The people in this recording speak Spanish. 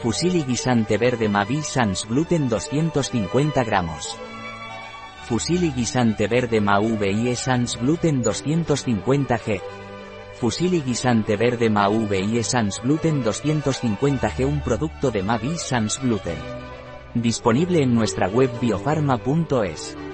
Fusilli guisante verde Mavi Sans gluten 250 gramos. Fusilli guisante verde Ma VIE Sans gluten 250 g. Fusilli guisante verde Ma VIE Sans gluten 250 g un producto de Mavi Sans gluten. Disponible en nuestra web biofarma.es.